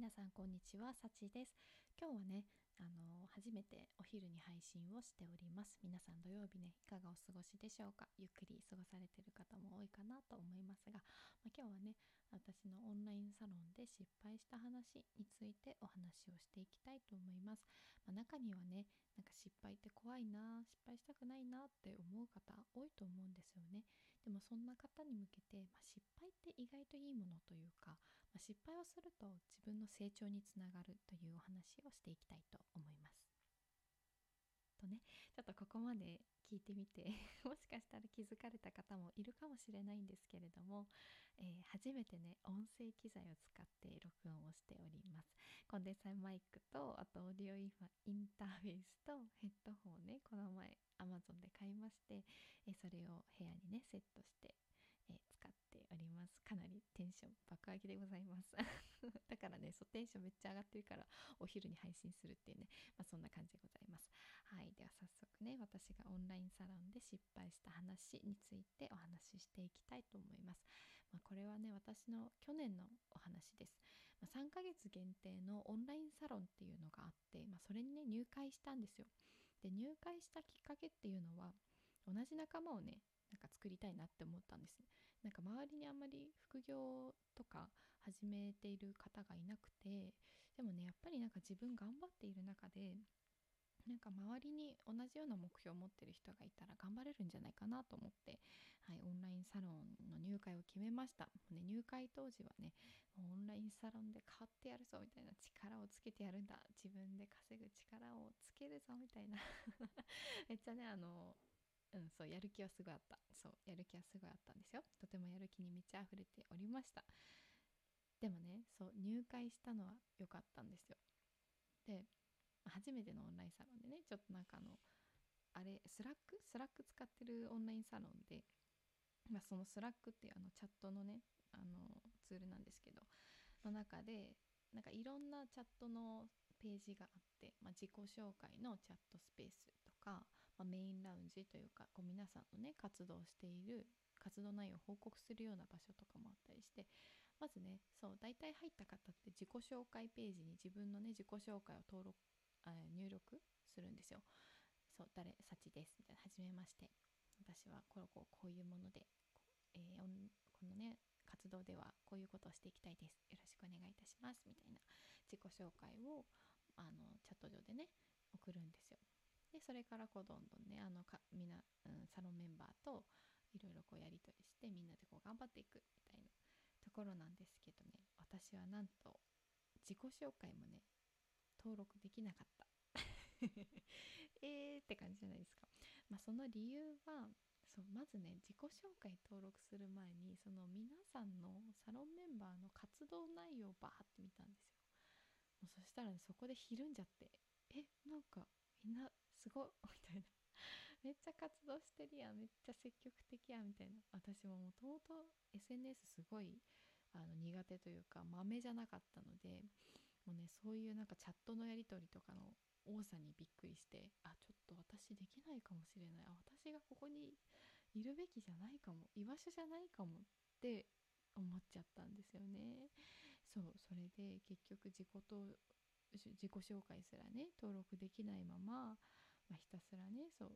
皆さんこんにちは、さちです。今日はね、あの初めてお昼に配信をしております。皆さん土曜日ね、いかがお過ごしでしょうか？ゆっくり過ごされてる方も多いかなと思いますが、まあ、今日はね、私のオンラインサロンで失敗した話についてお話をしていきたいと思います。まあ、中にはね、なんか失敗って怖いな、失敗したくないなって思う方多いと思うんですよね。でもそんな方に向けて、まあ、失敗って意外といいものというか、ま、失敗をすると自分の成長につながるというお話をしていきたいと思います。とねちょっとここまで聞いてみて もしかしたら気づかれた方もいるかもしれないんですけれども、えー、初めてね音声機材を使って録音をしておりますコンデンサーマイクとあとオーディオインターフェースとヘッドホンをねこの前 Amazon で買いまして、えー、それを部屋にねセットしてえー、使っておりますかなりテンション爆上げでございます。だからねそうテンションめっちゃ上がってるからお昼に配信するっていうね、まあ、そんな感じでございます。はいでは早速ね私がオンラインサロンで失敗した話についてお話ししていきたいと思います、まあ、これはね私の去年のお話です、まあ、3ヶ月限定のオンラインサロンっていうのがあって、まあ、それにね入会したんですよ。で入会したきっかけっていうのは同じ仲間をねなんか作りたいなって思ったんです。なんか周りにあんまり副業とか始めている方がいなくてでもねやっぱりなんか自分頑張っている中でなんか周りに同じような目標を持ってる人がいたら頑張れるんじゃないかなと思って、はい、オンラインサロンの入会を決めました。ね、入会当時はね、オンラインサロンで買ってやるぞみたいな力をつけてやるんだ。自分で稼ぐ力をつけるぞみたいな めっちゃね、あの、うんそうやる気はすごいあった。そうやる気はすごいあったんですよ。とてもやる気に満ち溢れておりました。でもねそう入会したのは良かったんですよ。で初めてのオンラインサロンでねちょっとなんかあのあれスラック？スラック使ってるオンラインサロンで、まあ、そのスラックっていうあのチャットのねあのツールなんですけどの中でなんかいろんなチャットのページがあって、まあ、自己紹介のチャットスペースとか、まあ、メインラウンジというかこう皆さんのね活動している活動内容を報告するような場所とかもあったりしてまずねそう大体入った方って自己紹介ページに自分のね自己紹介を登録あ入力するんですよ。そう誰幸ですみたいな初めまして。私はここうこういうもので、えー、このね活動ではこういうことをしていきたいです。よろしくお願いいたします。みたいな自己紹介をあのチャット上でね送るんですそれからこうどんどんねあのかみんな、うん、サロンメンバーといろいろこうやり取りしてみんなでこう頑張っていくみたいなところなんですけどね。私はなんと自己紹介もね登録できなかった。えーって感じじゃないですか。まあ、その理由はそうまずね自己紹介登録する前にその皆さんのサロンメンバーの活動内容をバーって見たんですよ。もうそしたら、ね、そこでひるんじゃってえなんかみんなすごい みたいな。めっちゃ活動してるやんめっちゃ積極的やんみたいな。私ももともと SNS すごいあの苦手というか豆じゃなかったのでもうねそういうなんかチャットのやり取りとかの多さにびっくりしてあちょっと私できないかもしれない。あ私がここにいるべきじゃないかも居場所じゃないかもって思っちゃったんですよね。そうそれで結局自己自己紹介すらね登録できないまま、まあ、ひたすらねそう、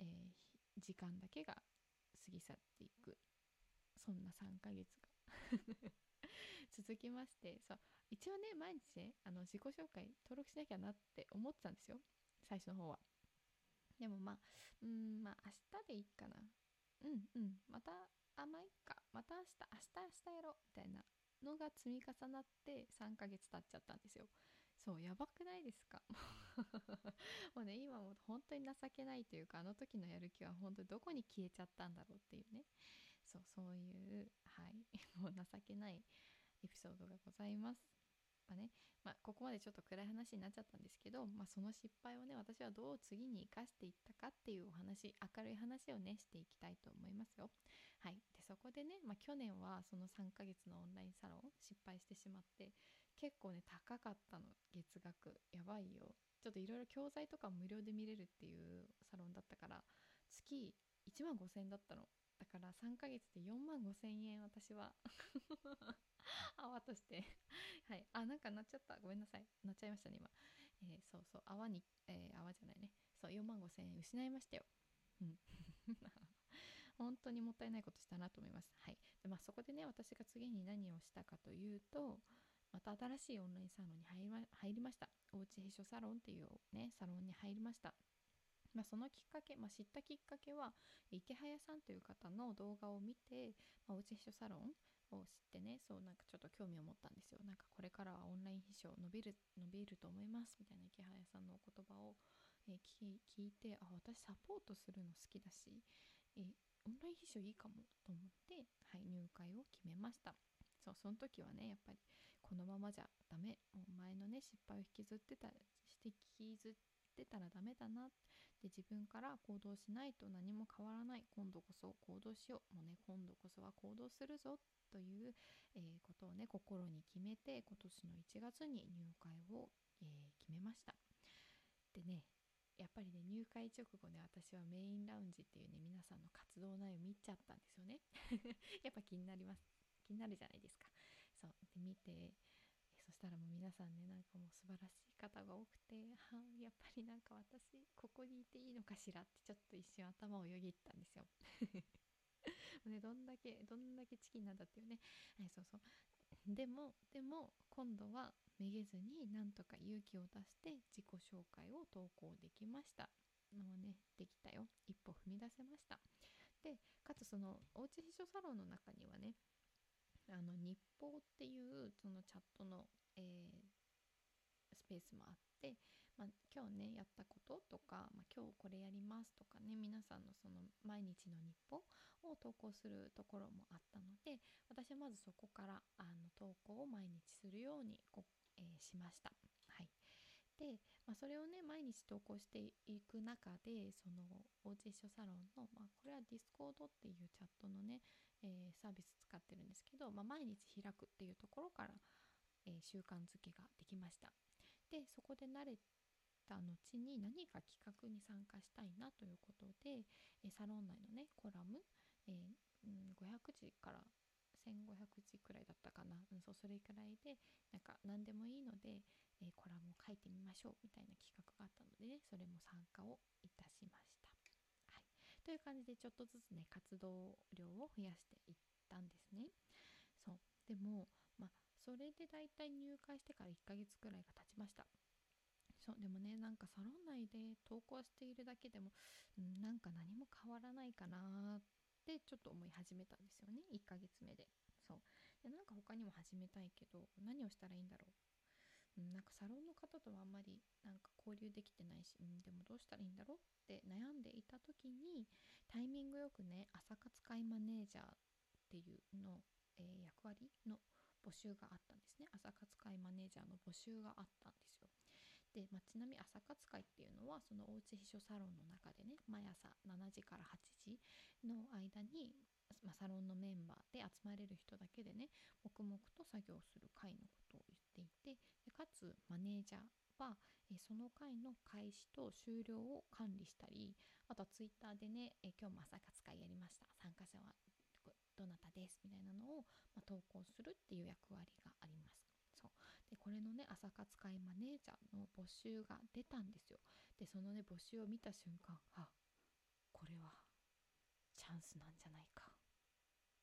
えー、時間だけが過ぎ去っていく。そんな3ヶ月が。続きましてそう一応ね毎日ねあの自己紹介登録しなきゃなって思ってたんですよ。最初の方は。でもまあうんまあ明日でいいかな。うんうんまたあまあいっか。また明日明日明日やろう。みたいな。のが積み重なって3ヶ月経っちゃったんですよ。そうやばくないですか？もうね今も本当に情けないというかあの時のやる気は本当にどこに消えちゃったんだろうっていうね。そうそういうはい。もう情けないエピソードがございます。まあねまあ、ここまでちょっと暗い話になっちゃったんですけど、まあ、その失敗をね私はどう次に生かしていったかっていうお話明るい話をねしていきたいと思いますよ。はい、でそこでね、まあ、去年はその3ヶ月のオンラインサロン失敗してしまって結構ね高かったの月額。やばいよ。ちょっといろいろ教材とか無料で見れるっていうサロンだったから月1万5000円だったの。だから3ヶ月で4万5000円私は。泡として。はい。あなんか鳴っちゃった。ごめんなさい。鳴っちゃいましたね今、えー、そうそう。泡に、えー、泡じゃないね。そう4万5千円失いましたよ。うん。本当にもったいないことしたなと思います。はい。でまあ、そこでね私が次に何をしたかというとまた新しいオンラインサロンに入りました。おうち秘書サロンっていうねサロンに入りました。まあ、そのきっかけ、まあ、知ったきっかけは池早さんという方の動画を見て、まあ、おうち秘書サロンを知ってねそうなんかちょっと興味を持ったんですよ。なんかこれからはオンライン秘書伸びる伸びると思いますみたいな池早さんのお言葉を、えー、聞いてあ私サポートするの好きだし、えー、オンライン秘書いいかもと思って、はい、入会を決めました。そうその時はねやっぱりこのままじゃダメ。もう前のね失敗を引きずってたして引きずってたらダメだな。で自分から行動しないと何も変わらない今度こそ行動しよう。もうね今度こそは行動するぞという、えー、ことをね心に決めて今年の1月に入会を、えー、決めました。でねやっぱりね入会直後ね私はメインラウンジっていうね皆さんの活動内容見ちゃったんですよね。やっぱ気になります。気になるじゃないですか。そう。で見てそしたらもう皆さんねなんかもう素晴らしい方が多くてはやっぱりなんか私ここにいていいのかしらってちょっと一瞬頭をよぎったんですよ。ね、どんだけどんだけチキンなんだっていうね、はい、そうそう。でもでも今度はめげずになんとか勇気を出して自己紹介を投稿できました。もうねできたよ。一歩踏み出せました。でかつそのおうち秘書サロンの中にはねあの日報っていうそのチャットの、えー、スペースもあって、まあ、今日ねやったこととか、まあ、今日これやりますとかね皆さんのその毎日の日報を投稿するところもあったので私はまずそこからあの投稿を毎日するようにこえー、しました。で、まあ、それをね毎日投稿していく中でそのおうち一緒サロンの、まあ、これはディスコードっていうチャットのね、えー、サービス使ってるんですけど、まあ、毎日開くっていうところから、えー、習慣づけができました。でそこで慣れた後に何か企画に参加したいなということで、えサロン内のねコラム、えー、うん、500字から1500字くらいだったかな、うん、そうそれくらいでなんか何でもいいので、書いてみましょうみたいな企画があったのでねそれも参加をいたしました。はい、という感じでちょっとずつね活動量を増やしていったんですね。そう。でもまあそれでだいたい入会してから1ヶ月くらいが経ちました。そう。でもねなんかサロン内で投稿しているだけでも、うん、なんか何も変わらないかなってちょっと思い始めたんですよね。1ヶ月目で。そう。でなんか他にも始めたいけど何をしたらいいんだろう、なんかサロンの方とはあんまりなんか交流できてないし、うん、でもどうしたらいいんだろうって悩んでいた時にタイミングよくね朝活会マネージャーっていうの、えー、役割の募集があったんですね。朝活会マネージャーの募集があったんですよ。で、まあ、ちなみに朝活会っていうのはそのおうち秘書サロンの中でね毎朝7時から8時の間に、まあ、サロンのメンバーで集まれる人だけでね黙々と作業する会のことを言っていてかつマネージャーは、えその会の開始と終了を管理したりあとはツイッターでね、え今日も朝活会やりました参加者はどなたですみたいなのを、ま、投稿するっていう役割があります。そう。でこれのね朝活会マネージャーの募集が出たんですよ。でそのね募集を見た瞬間あこれはチャンスなんじゃないか。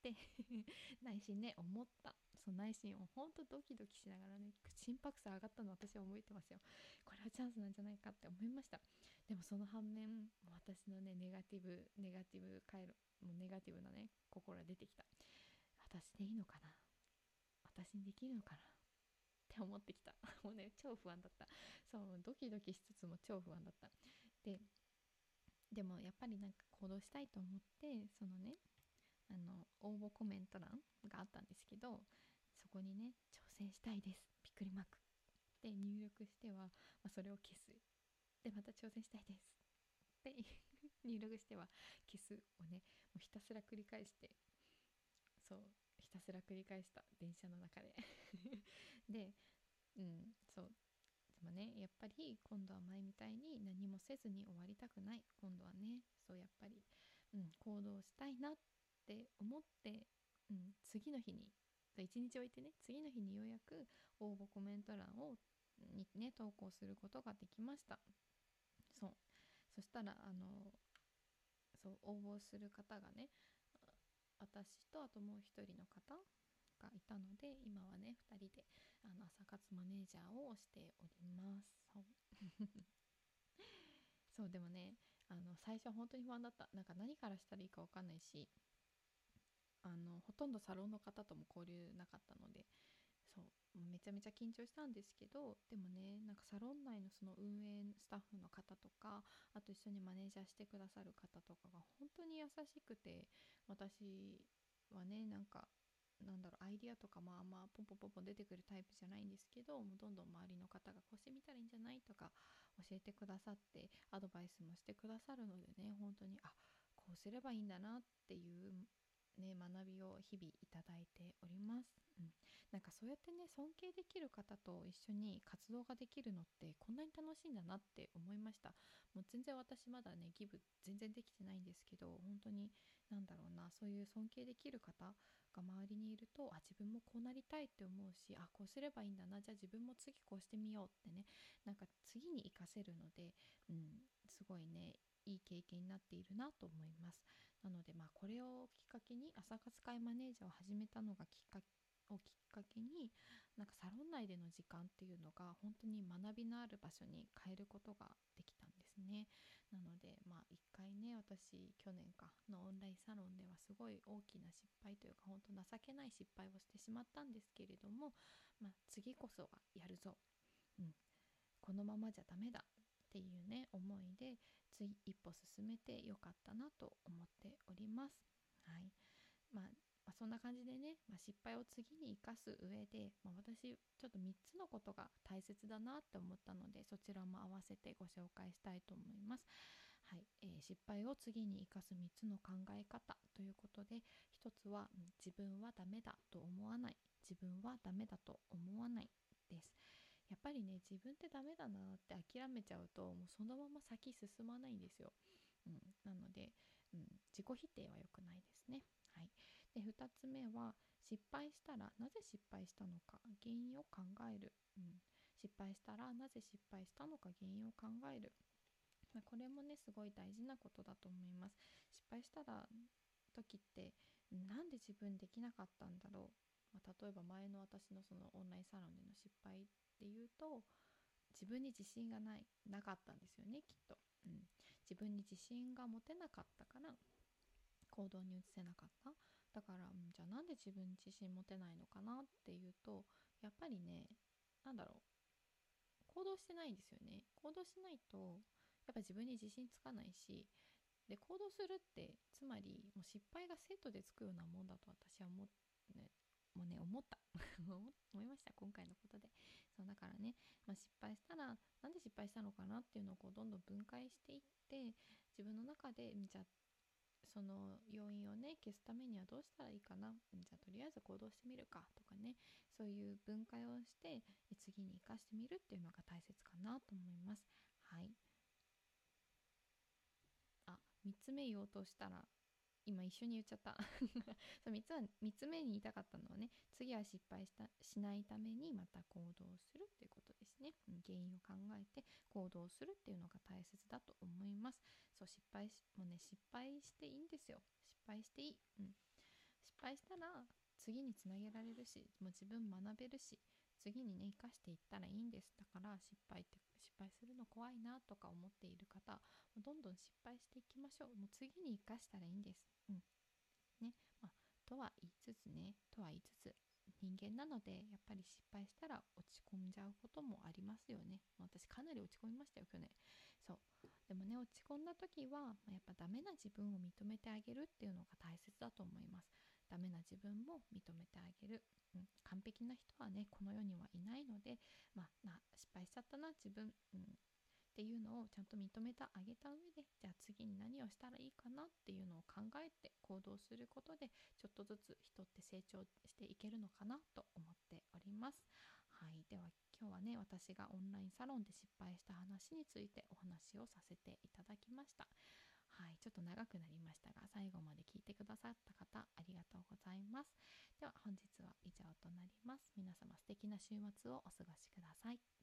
って 内心ね思った。そう内心をほんとドキドキしながらね心拍数上がったの私は覚えてますよ。これはチャンスなんじゃないかって思いました。でもその反面私のねネガティブネガティブ回路もうネガティブなね心が出てきた。私でいいのかな？私にできるのかな？って思ってきた。もうね超不安だった。そうドキドキしつつも超不安だった。ででもやっぱりなんか行動したいと思ってそのねコメント欄があったんですけどそこにね挑戦したいですびっくりマーク。で入力しては、まあ、それを消す。でまた挑戦したいです。で入力しては消すをねもうひたすら繰り返して。そうひたすら繰り返した。電車の中で。でうんそう。でもねやっぱり今度は前みたいに何もせずに終わりたくない。今度はねそうやっぱり、うん、行動したいなっって思って、うん、次の日に1日置いてね次の日にようやく応募コメント欄をにね投稿することができました。そう。そしたらあのそう応募する方がね私とあともう一人の方がいたので今はね2人であの朝活マネージャーをしております。そう。そうでもねあの最初は本当に不安だった。なんか何からしたらいいか分かんないしあのほとんどサロンの方とも交流なかったのでそうめちゃめちゃ緊張したんですけどでもねなんかサロン内のその運営スタッフの方とかあと一緒にマネージャーしてくださる方とかが本当に優しくて私はねなんかなんだろうアイディアとかもあんまポンポンポンポン出てくるタイプじゃないんですけどもうどんどん周りの方がこうしてみたらいいんじゃないとか教えてくださってアドバイスもしてくださるのでね本当にあこうすればいいんだなっていうね学びを日々いただいております。うん、なんかそうやってね尊敬できる方と一緒に活動ができるのってこんなに楽しいんだなって思いました。もう全然私まだねギブ全然できてないんですけど本当になんだろうなそういう尊敬できる方が周りにいるとあ自分もこうなりたいって思うしあこうすればいいんだなじゃあ自分も次こうしてみようってねなんか次に活かせるので、うん、すごいねいい経験になっているなと思います。なのでまあこれをきっかけに朝活会マネージャーを始めたのがきっかけをきっかけになんかサロン内での時間っていうのが本当に学びのある場所に変えることができたんですね。なのでまあ一回ね私去年かのオンラインサロンではすごい大きな失敗というか本当情けない失敗をしてしまったんですけれども、まあ、次こそはやるぞ、うん、このままじゃダメだ。っていうね思いで次一歩進めてよかったなと思っております。はいまあまあ、そんな感じでね、まあ、失敗を次に生かす上で、まあ、私ちょっと3つのことが大切だなって思ったのでそちらも合わせてご紹介したいと思います。はいえー、失敗を次に生かす3つの考え方ということで1つは自分はダメだと思わない自分はダメだと思わないです。やっぱりね自分ってダメだなって諦めちゃうともうそのまま先進まないんですよ。うん、なので、うん、自己否定は良くないですね。はい、で2つ目は失敗したらなぜ失敗したのか原因を考える、うん、失敗したらなぜ失敗したのか原因を考える、ま、これもねすごい大事なことだと思います。失敗したら時ってなんで自分できなかったんだろう、まあ、例えば前の私のそのオンラインサロンでの失敗っていうと自分に自信がないなかったんですよねきっと、うん、自分に自信が持てなかったから行動に移せなかった。だから、うん、じゃあなんで自分に自信持てないのかなっていうとやっぱりね何だろう。行動してないんですよね。行動しないとやっぱ自分に自信つかないしで行動するってつまりもう失敗がセットでつくようなもんだと私は思,、ね、もうね思った。思いました今回のことで。そうだからね、まあ、失敗したらなんで失敗したのかなっていうのをこうどんどん分解していって自分の中でじゃその要因をね消すためにはどうしたらいいかな。じゃとりあえず行動してみるかとかね。そういう分解をして次に生かしてみるっていうのが大切かなと思います。はい。あ3つ目言おうとしたら今一緒に言っちゃった。そう 3, つは3つ目に言いたかったのはね次は失敗したしないためにまた行動するっていうことですね。原因を考えて行動するっていうのが大切だと思います。そう失敗しもうね失敗していいんですよ。失敗していい、うん、失敗したら次につなげられるしもう自分学べるし次にね生かしていったらいいんです。だから失敗って失敗するの怖いなとか思っている方どんどん失敗していきましょう。もう次に生かしたらいいんです。うん。ね。まあ、とは言いつつね。とは言いつつ人間なのでやっぱり失敗したら落ち込んじゃうこともありますよね。私かなり落ち込みましたよ去年。そう。でもね落ち込んだ時はやっぱダメな自分を認めてあげるっていうのが大切だと思います。ダメな自分も認めてあげる、うん、完璧な人はねこの世にはいないのでまあな失敗しちゃったな自分、うん、っていうのをちゃんと認めてあげた上でじゃあ次に何をしたらいいかなっていうのを考えて行動することでちょっとずつ人って成長していけるのかなと思っております。はい、では今日はね私がオンラインサロンで失敗した話についてお話をさせていただきました。はいちょっと長くなりましたが最後まで聞いてくださった方ありがとうございます。では本日は以上となります。皆様素敵な週末をお過ごしください。